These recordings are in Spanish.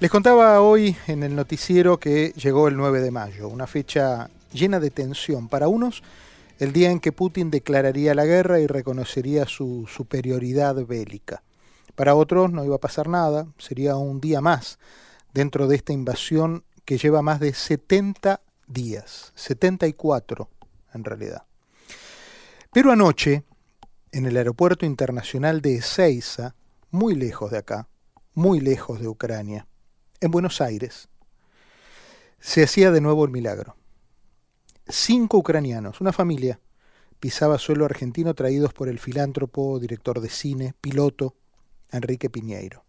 Les contaba hoy en el noticiero que llegó el 9 de mayo, una fecha llena de tensión. Para unos, el día en que Putin declararía la guerra y reconocería su superioridad bélica. Para otros no iba a pasar nada, sería un día más dentro de esta invasión que lleva más de 70 días, 74 en realidad. Pero anoche, en el aeropuerto internacional de Ezeiza, muy lejos de acá, muy lejos de Ucrania, en Buenos Aires, se hacía de nuevo el milagro. Cinco ucranianos, una familia, pisaba suelo argentino traídos por el filántropo, director de cine, piloto, Enrique Piñeiro.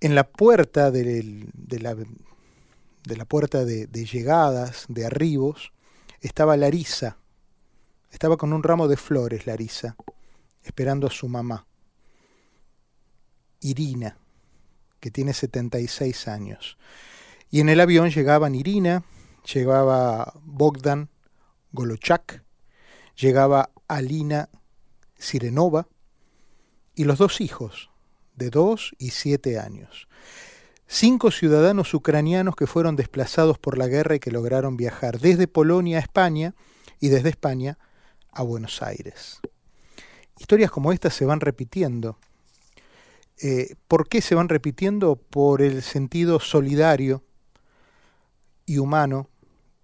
En la puerta de, la, de la puerta de, de llegadas, de arribos, estaba Larisa. Estaba con un ramo de flores, Larisa, esperando a su mamá. Irina, que tiene 76 años. Y en el avión llegaban Irina, llegaba Bogdan Golochak, llegaba Alina Sirenova y los dos hijos, de 2 y 7 años. Cinco ciudadanos ucranianos que fueron desplazados por la guerra y que lograron viajar desde Polonia a España y desde España a Buenos Aires. Historias como estas se van repitiendo eh, ¿Por qué se van repitiendo? Por el sentido solidario y humano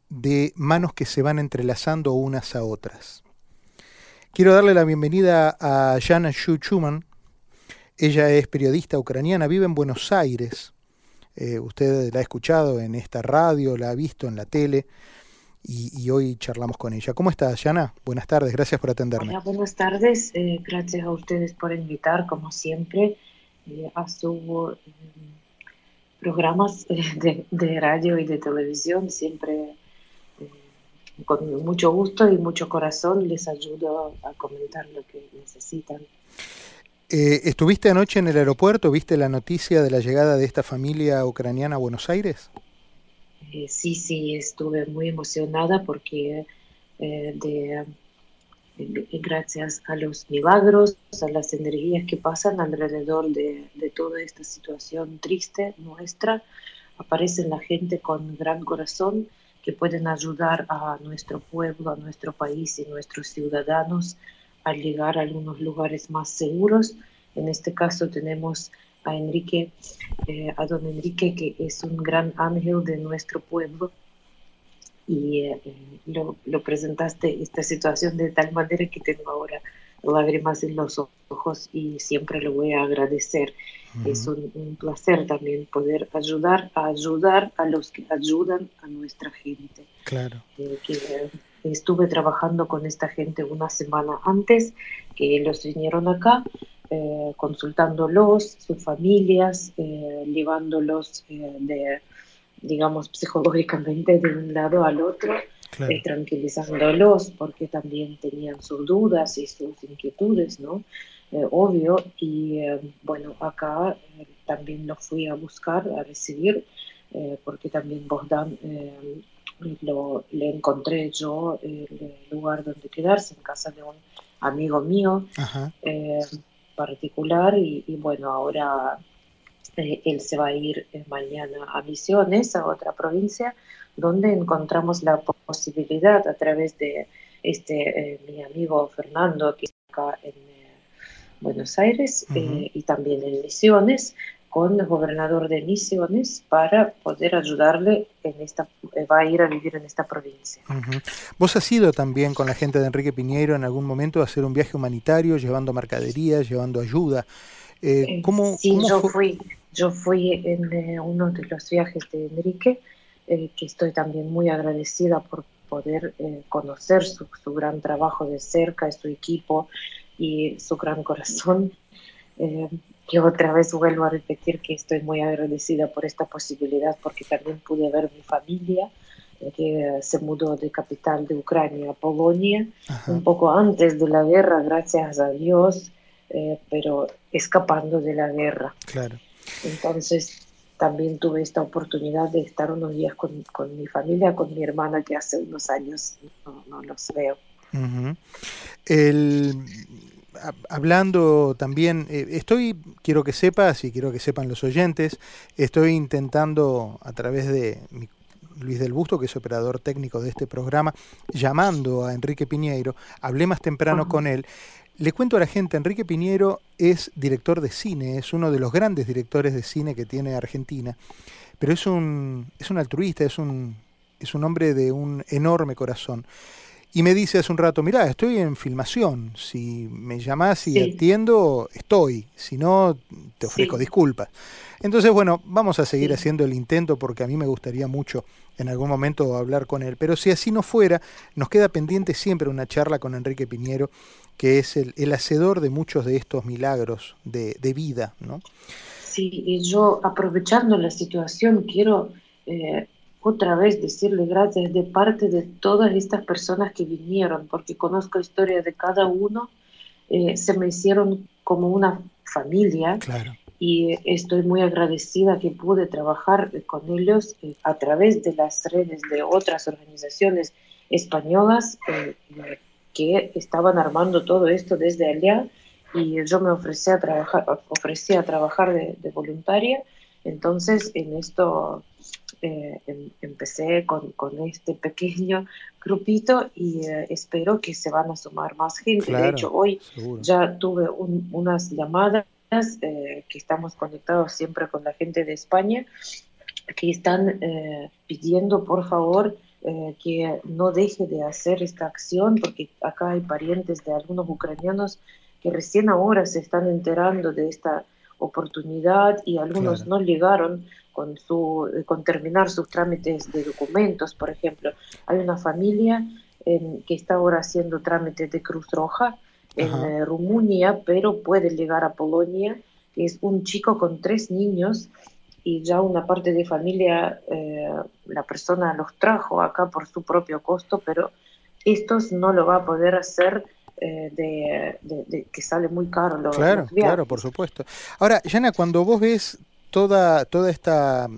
de manos que se van entrelazando unas a otras. Quiero darle la bienvenida a Jana Shu Chuman. Ella es periodista ucraniana, vive en Buenos Aires. Eh, usted la ha escuchado en esta radio, la ha visto en la tele y, hoy charlamos con ella. ¿Cómo estás, Jana? Buenas tardes, gracias por atenderme. buenas tardes, eh, gracias a ustedes por invitar, como siempre a sus programas de, de, radio y de televisión. Siempre eh, con mucho gusto y mucho corazón les ayudo a comentar lo que necesitan. Eh, ¿Estuviste anoche en el aeropuerto? ¿Viste la noticia de la llegada de esta familia ucraniana a Buenos Aires? Eh, sí, sí, estuve muy emocionada porque de gracias a los milagros, a las energías que pasan alrededor de, toda esta situación triste nuestra, aparecen la gente con gran corazón que pueden ayudar a nuestro pueblo, a nuestro país y nuestros ciudadanos a llegar a algunos lugares más seguros. En este caso tenemos a Enrique, eh, a don Enrique, que es un gran ángel de nuestro pueblo y eh, lo, lo, presentaste esta situación de tal manera que tengo ahora lágrimas en los ojos y siempre lo voy a agradecer. Es un, placer también poder ayudar a ayudar a los que ayudan a nuestra gente. Claro. Eh, que, estuve trabajando con esta gente una semana antes que ellos vinieron acá, eh, consultándolos, sus familias, llevándolos de digamos, psicológicamente de un lado al otro, eh, tranquilizándolos porque también tenían sus dudas y sus inquietudes, ¿no? Eh, obvio, y eh, bueno, acá también lo fui a buscar, a recibir, porque también Bogdan lo, le encontré yo el lugar donde quedarse, en casa de un amigo mío particular, y, y bueno, ahora eh, él se va a ir eh, mañana a Misiones, a otra provincia, donde encontramos la posibilidad a través de este eh, mi amigo Fernando, que está acá en Buenos Aires y también en Misiones, con el gobernador de Misiones para poder ayudarle en esta, va a ir a vivir en esta provincia. ¿Vos has ido también con la gente de Enrique Piñeiro en algún momento a hacer un viaje humanitario, llevando mercaderías, llevando ayuda? ¿Cómo, sí, yo fui. Yo fui en eh, uno de los viajes de Enrique, eh, que estoy también muy agradecida por poder eh, conocer su, gran trabajo de cerca, su equipo y su gran corazón. que otra vez vuelvo a repetir que estoy muy agradecida por esta posibilidad porque también pude ver mi familia que se mudó de capital de Ucrania a Polonia un poco antes de la guerra, gracias a Dios, pero escapando de la guerra. Claro. Entonces también tuve esta oportunidad de estar unos días con, mi familia, con mi hermana que hace unos años no, los veo. hablando también, eh, estoy, quiero que sepas y quiero que sepan los oyentes, estoy intentando a través de Luis del Busto, que es operador técnico de este programa, llamando a Enrique Piñeiro, hablé más temprano con él. Le cuento a la gente, Enrique Piñeiro es director de cine, es uno de los grandes directores de cine que tiene Argentina, pero es un, es un altruista, es un, es un hombre de un enorme corazón. Y me dice hace un rato, mirá, estoy en filmación, si me llamás y atiendo, estoy, si no, te ofrezco disculpas. Entonces, bueno, vamos a seguir haciendo el intento porque a mí me gustaría mucho en algún momento hablar con él. Pero si así no fuera, nos queda pendiente siempre una charla con Enrique Piñero, que es el, hacedor de muchos de estos milagros de, vida, ¿no? Sí, y yo aprovechando la situación quiero eh, otra vez decirle gracias de parte de todas estas personas que vinieron, porque conozco la historia de cada uno, eh, se me hicieron como una familia. Y estoy muy agradecida que pude trabajar con ellos eh, a través de las redes de otras organizaciones españolas eh, que estaban armando todo esto desde allá y yo me ofrecí a trabajar, ofrecí a trabajar de, de voluntaria. Entonces, en esto eh, em, empecé con, con, este pequeño grupito y eh, espero que se van a sumar más gente. de hecho, hoy ya tuve unas llamadas eh, que estamos conectados siempre con la gente de España que están pidiendo por favor que no deje de hacer esta acción porque acá hay parientes de algunos ucranianos que recién ahora se están enterando de esta oportunidad y algunos no llegaron con, su, eh, con terminar sus trámites de documentos, por ejemplo. Hay una familia que está ahora haciendo trámites de Cruz Roja en eh, pero puede llegar a Polonia, que es un chico con tres niños y ya una parte de familia, eh, la persona los trajo acá por su propio costo, pero estos no lo va a poder hacer de, que sale muy caro. Los, claro, claro, por supuesto. Ahora, Yana, cuando vos ves toda, toda esta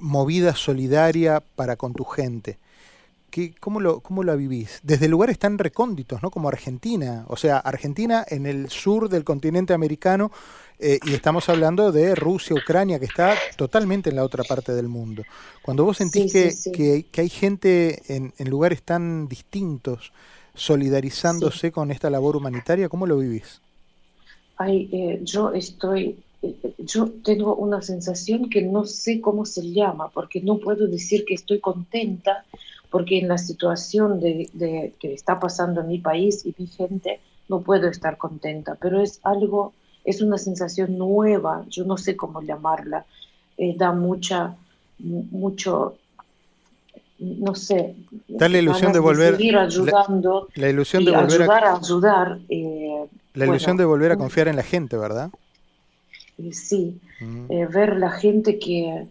movida solidaria para con tu gente. ¿Qué, cómo, lo, ¿Cómo la vivís? Desde lugares tan recónditos, ¿no? Como Argentina. O sea, Argentina en el sur del continente americano, eh, y estamos hablando de Rusia, Ucrania, que está totalmente en la otra parte del mundo. Cuando vos sentís que, Que, hay gente en, lugares tan distintos solidarizándose con esta labor humanitaria, ¿cómo lo vivís? Ay, eh, yo estoy yo tengo una sensación que no sé cómo se llama, porque no puedo decir que estoy contenta, porque en la situación de, que está pasando en mi país y mi gente, no puedo estar contenta, pero es algo, es una sensación nueva, yo no sé cómo llamarla, eh, da mucha, mucho, no sé. Da la ilusión de volver. Seguir ayudando. La, ilusión de volver ayudar a, ayudar. Eh, la ilusión de volver a confiar en la gente, ¿verdad? sí, mm. eh, ver la gente que,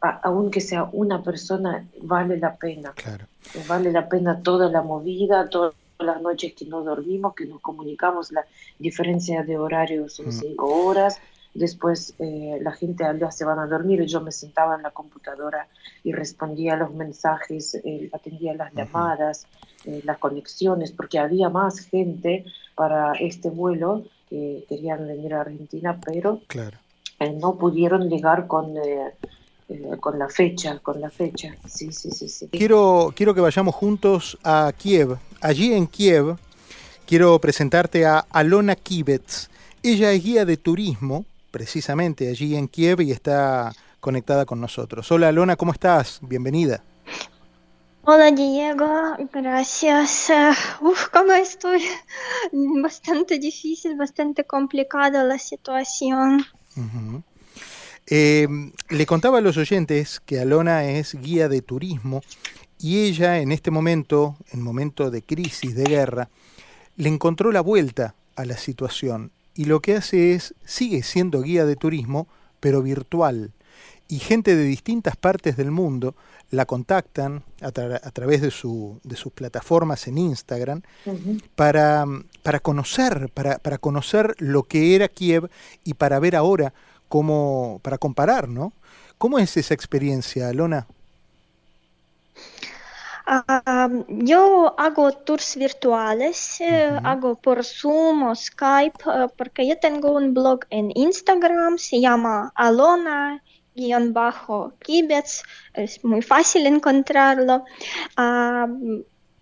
aunque sea una persona, vale la pena. Claro. Eh, vale la pena toda la movida, todas las noches que no dormimos, que nos comunicamos, la diferencia de horario son mm. cinco horas. Después eh, la gente allá se van a dormir y yo me sentaba en la computadora y respondía a los mensajes, atendía las llamadas, las conexiones, porque había más gente para este vuelo que querían venir a Argentina, pero claro. Eh, no pudieron llegar con, eh, eh, con la fecha, con la fecha. Sí, sí, sí, sí. Quiero, quiero que vayamos juntos a Kiev. Allí en Kiev quiero presentarte a Alona Kivets. Ella es guía de turismo, precisamente allí en Kiev, y está conectada con nosotros. Hola Alona, ¿cómo estás? Bienvenida. Hola Diego, gracias. Uf, ¿cómo estoy? Bastante difícil, bastante complicada la situación. Eh, le contaba a los oyentes que Alona es guía de turismo y ella en este momento, en momento de crisis, de guerra, le encontró la vuelta a la situación y lo que hace es, sigue siendo guía de turismo, pero virtual. Y gente de distintas partes del mundo la contactan a, través de, su, de, sus plataformas en Instagram para, para, conocer, para, para, conocer lo que era Kiev y para ver ahora cómo, para comparar, ¿no? ¿Cómo es esa experiencia, Lona? Uh, yo hago tours virtuales, uh, hago por Zoom o Skype, uh, porque yo tengo un blog en Instagram, se llama Alona guion bajo es muy fácil encontrarlo.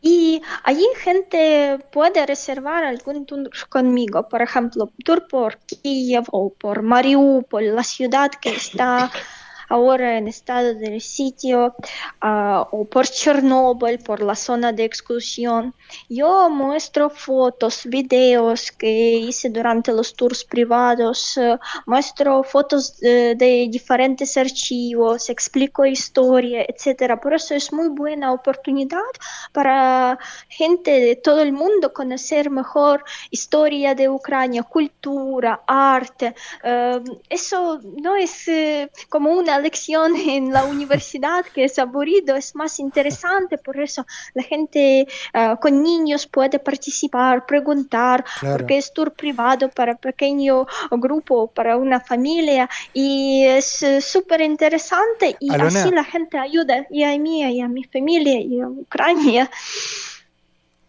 Y allí gente puede reservar algún tour conmigo, por ejemplo, tour por Kiev o por Mariupol, la ciudad que está ahora en estado del sitio uh, o por Chernóbil, por la zona de exclusión. Yo muestro fotos, videos que hice durante los tours privados, uh, muestro fotos de, diferentes archivos, explico historia, etc. Por eso es muy buena oportunidad para gente de todo el mundo conocer mejor historia de Ucrania, cultura, arte. Uh, eso no es como una lección en la universidad que es aburrido, es más interesante, por eso la gente uh, con niños puede participar, preguntar, claro. porque es tour privado para pequeño grupo, para una familia, y es uh, súper interesante, y Alona. así la gente ayuda, y a mí, y a mi familia, y a Ucrania.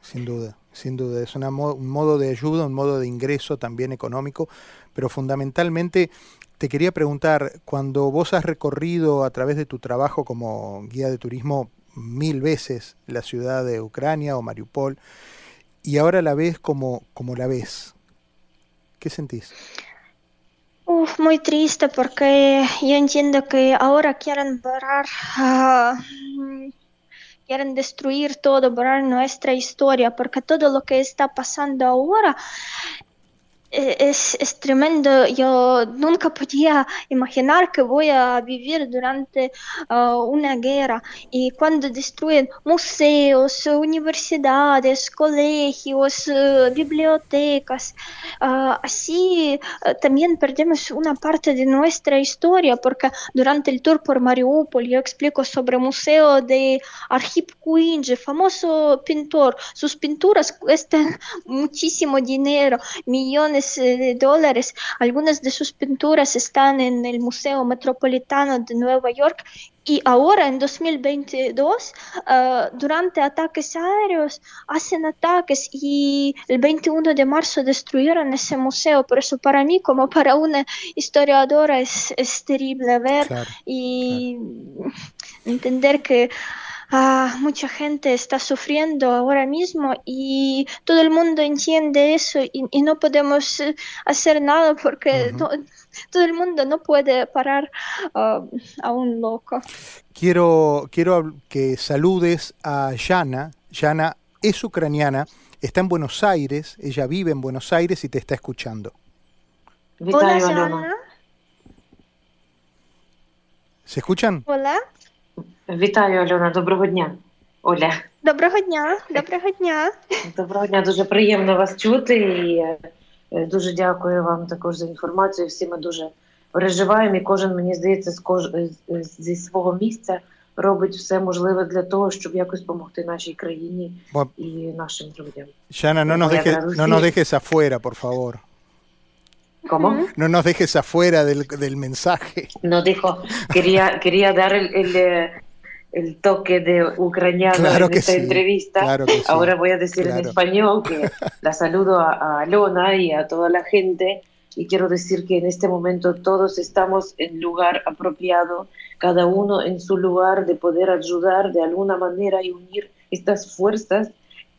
Sin duda. Sin duda, es una mo un modo de ayuda, un modo de ingreso también económico, pero fundamentalmente te quería preguntar, cuando vos has recorrido a través de tu trabajo como guía de turismo mil veces la ciudad de Ucrania o Mariupol, y ahora la ves como, como la ves, ¿qué sentís? Uf, muy triste porque yo entiendo que ahora quieren borrar, uh, quieren destruir todo, borrar nuestra historia, porque todo lo que está pasando ahora es, es, tremendo. Yo nunca podía imaginar que voy a vivir durante uh, una guerra y cuando destruyen museos, universidades, colegios, uh, bibliotecas, uh, así también perdemos una parte de nuestra historia porque durante el tour por Mariupol yo explico sobre el museo de Arhip Kuinji, famoso pintor. Sus pinturas cuestan muchísimo dinero, millones de dólares. Algunas de sus pinturas están en el Museo Metropolitano de Nueva York y ahora en 2022, uh, durante ataques aéreos, hacen ataques y el 21 de marzo destruyeron ese museo. Por eso para mí, como para una historiadora, es, es terrible ver Claro, y entender que ah, mucha gente está sufriendo ahora mismo y todo el mundo entiende eso y, no podemos eh, hacer nada porque todo el mundo no puede parar um, a un loco. Quiero, quiero que saludes a Yana. Yana es ucraniana, está en Buenos Aires, ella vive en Buenos Aires y te está escuchando. Hola, Yana. ¿Se escuchan? Hola. Вітаю, Альона. Доброго дня. Оля. Доброго дня. Доброго дня. Доброго дня. Дуже приємно вас чути і е, дуже дякую вам також за інформацію. Всі ми дуже переживаємо, і кожен, мені здається, з кож... зі свого місця робить все можливе для того, щоб якось допомогти нашій країні Bueno, і нашим людям. Yana, no nos, a no nos dejes afuera, por favor. ¿Cómo? No nos dejes afuera del, del mensaje. No dijo, quería, quería dar el, el, el toque de ucraniano Claro en esta sí, entrevista. claro sí, Ahora voy a decir en claro. español que la saludo a, a Alona y a toda la gente y quiero decir que en este momento todos estamos en lugar apropiado, cada uno en su lugar de poder ayudar de alguna manera y unir estas fuerzas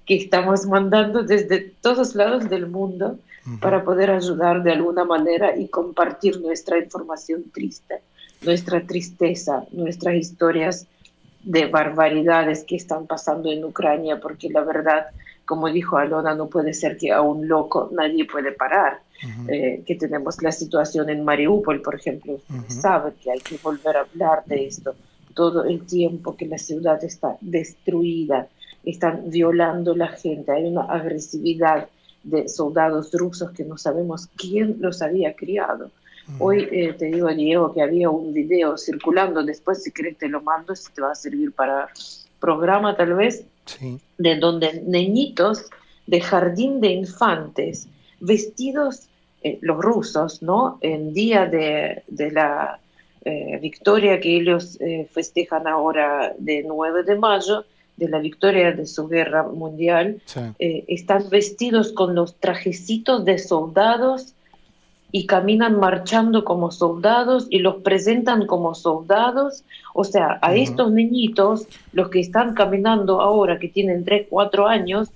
que estamos mandando desde todos lados del mundo Ujú. para poder ayudar de alguna manera y compartir nuestra información triste, nuestra tristeza, nuestras historias de barbaridades que están pasando en Ucrania, porque la verdad, como dijo Alona, no puede ser que a un loco nadie puede parar. Ujú. Eh, que tenemos la situación en Mariupol, por ejemplo, Ujú. sabe que hay que volver a hablar de esto. Todo el tiempo que la ciudad está destruida, están violando la gente, hay una agresividad de soldados rusos que no sabemos quién los había criado. Hoy eh, te digo, Diego, que había un video circulando, después si quieres te lo mando, si te va a servir para programa tal vez, Sí. de donde niñitos de jardín de infantes vestidos, eh, los rusos, ¿no? En día de, de la eh, victoria que ellos eh, festejan ahora de 9 de mayo, de la victoria de su guerra mundial, eh, están vestidos con los trajecitos de soldados y caminan marchando como soldados y los presentan como soldados. O sea, a estos niñitos, los que están caminando ahora, que tienen 3, 4 años,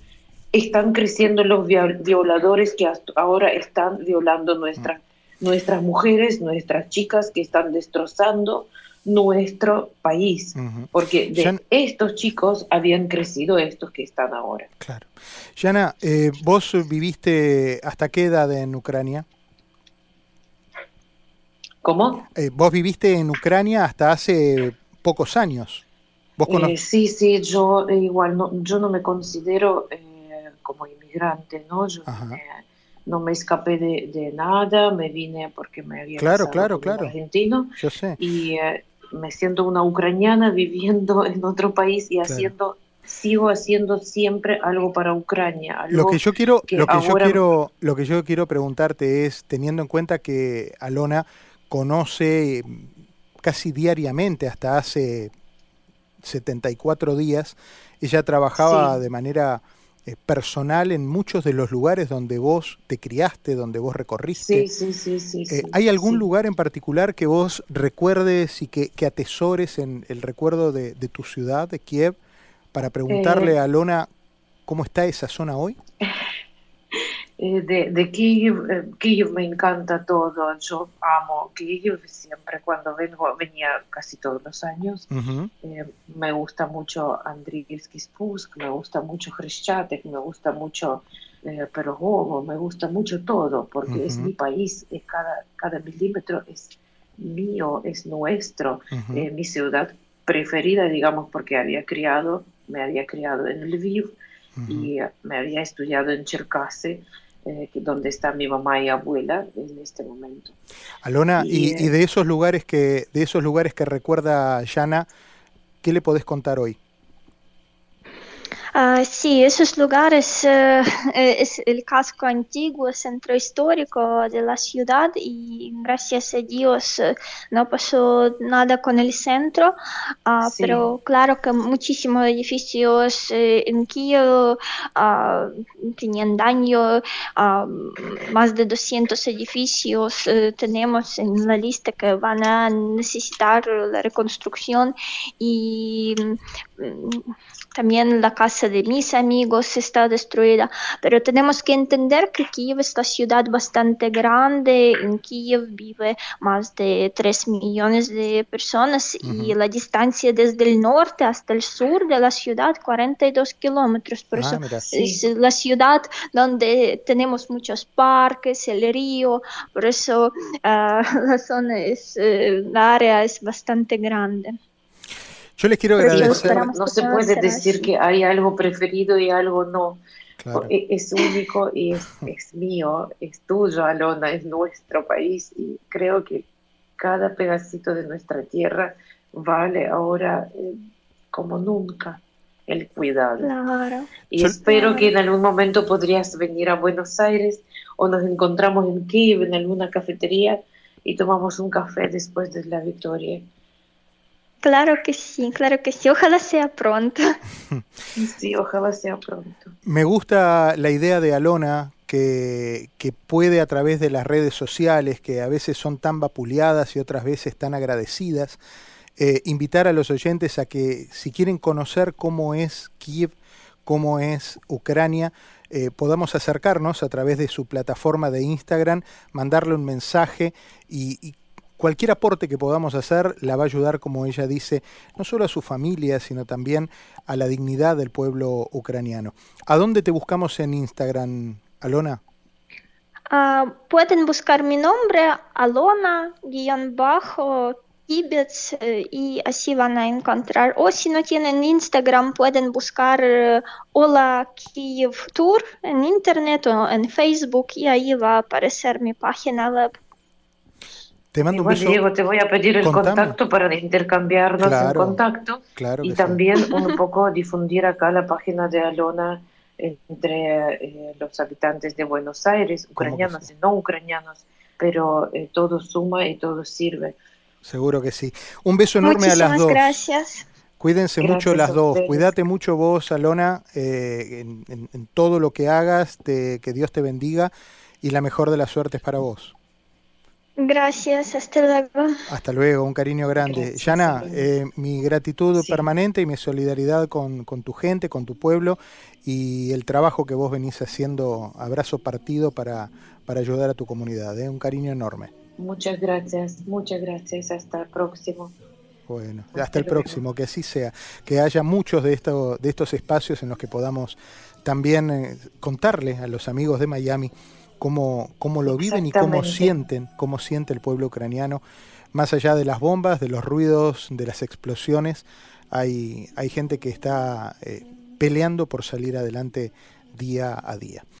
están creciendo los violadores que ahora están violando nuestras, nuestras mujeres, nuestras chicas, que están destrozando nuestro país, porque de estos chicos habían crecido estos que están ahora. Claro. Yana, eh, ¿vos viviste hasta qué edad en Ucrania? ¿Cómo? Eh, vos viviste en Ucrania hasta hace pocos años. ¿Vos eh, sí, sí, yo igual, no, yo no me considero como inmigrante, ¿no? Yo no me escapé de, nada, me vine porque me había claro, claro, claro. argentino. Yo sé. Y me siento una ucraniana viviendo en otro país y haciendo sigo haciendo siempre algo para Ucrania. lo que yo quiero, lo que yo quiero, lo que yo quiero preguntarte es, teniendo en cuenta que Alona conoce casi diariamente, hasta hace 74 días, ella trabajaba de manera eh, personal en muchos de los lugares donde vos te criaste, donde vos recorriste. Sí, sí, sí. Eh, ¿Hay algún lugar en particular que vos recuerdes y que, atesores en el recuerdo de, tu ciudad, de Kiev, para preguntarle eh, a Lona cómo está esa zona hoy? Eh, de, de Kiev, eh, Kiev me encanta todo, yo amo Kiev siempre cuando vengo, venía casi todos los años, eh, me gusta mucho Andriivski Spusk, me gusta mucho Hrishchatek, me gusta mucho eh, Perogovo, me gusta mucho todo, porque es mi país, es cada, cada milímetro es mío, es nuestro, mi ciudad preferida, digamos, porque había criado, me había criado en Lviv y me había estudiado en Cherkasy eh, donde está mi mamá y abuela en este momento. Alona, y, y, de esos lugares que de esos lugares que recuerda Yana, ¿qué le podés contar hoy? Uh, sí, esos lugares uh, es el casco antiguo, centro histórico de la ciudad y gracias a Dios uh, no pasó nada con el centro, sí. pero claro que muchísimos edificios en Kiev tenían daño, más de 200 edificios tenemos en la lista que van a necesitar la reconstrucción y también la casa de mis amigos está destruida, pero tenemos que entender que Kiev es una ciudad bastante grande, en Kiev vive más de 3 millones de personas y la distancia desde el norte hasta el sur de la ciudad 42 kilómetros, por ah, eso es la ciudad donde tenemos muchos parques, el río, por eso ah, la zona es, eh, la área es bastante grande. Yo les quiero agradecer. No, se puede decir que hay algo preferido y algo no. E, es único y es, mío, es tuyo, Alona, es nuestro país y creo que cada pedacito de nuestra tierra vale ahora eh, como nunca el cuidado. Y espero que en algún momento podrías venir a Buenos Aires o nos encontramos en Kiev en alguna cafetería y tomamos un café después de la victoria. Claro que sí, claro que sí. Ojalá sea pronto. Sí, ojalá sea pronto. Me gusta la idea de Alona que, que, puede a través de las redes sociales, que a veces son tan vapuleadas y otras veces tan agradecidas, eh, invitar a los oyentes a que si quieren conocer cómo es Kiev, cómo es Ucrania, eh, podamos acercarnos a través de su plataforma de Instagram, mandarle un mensaje y, y cualquier aporte que podamos hacer la va a ayudar, como ella dice, no solo a su familia, sino también a la dignidad del pueblo ucraniano. ¿A dónde te buscamos en Instagram, Alona? Uh, pueden buscar mi nombre, Alona, guion bajo, Tibets, eh, y así van a encontrar. O si no tienen Instagram, pueden buscar uh, Hola Kiev Tour en internet o en Facebook y ahí va a aparecer mi página web. Te mando un beso. Diego, te voy a pedir el contacto para intercambiarnos el contacto y también un poco difundir acá la página de Alona entre eh, los habitantes de Buenos Aires, ucranianos y no ucranianos, pero eh, todo suma y todo sirve. Seguro que sí. Un beso enorme a las dos. gracias. Cuídense mucho las dos. Cuídate mucho vos, Alona, eh, en, todo lo que hagas. que Dios te bendiga y la mejor de las suertes para vos. Gracias, hasta luego. Hasta luego, un cariño grande. Yana, eh, mi gratitud permanente y mi solidaridad con, tu gente, con tu pueblo y el trabajo que vos venís haciendo, abrazo partido para, para ayudar a tu comunidad. ¿eh? Un cariño enorme. Muchas gracias, muchas gracias. Hasta el próximo. Bueno, hasta, el próximo, que así sea. Que haya muchos de, estos de estos espacios en los que podamos también eh, contarle a los amigos de Miami cómo, cómo lo viven y cómo sienten, cómo siente el pueblo ucraniano. Más allá de las bombas, de los ruidos, de las explosiones, hay, hay gente que está eh, peleando por salir adelante día a día.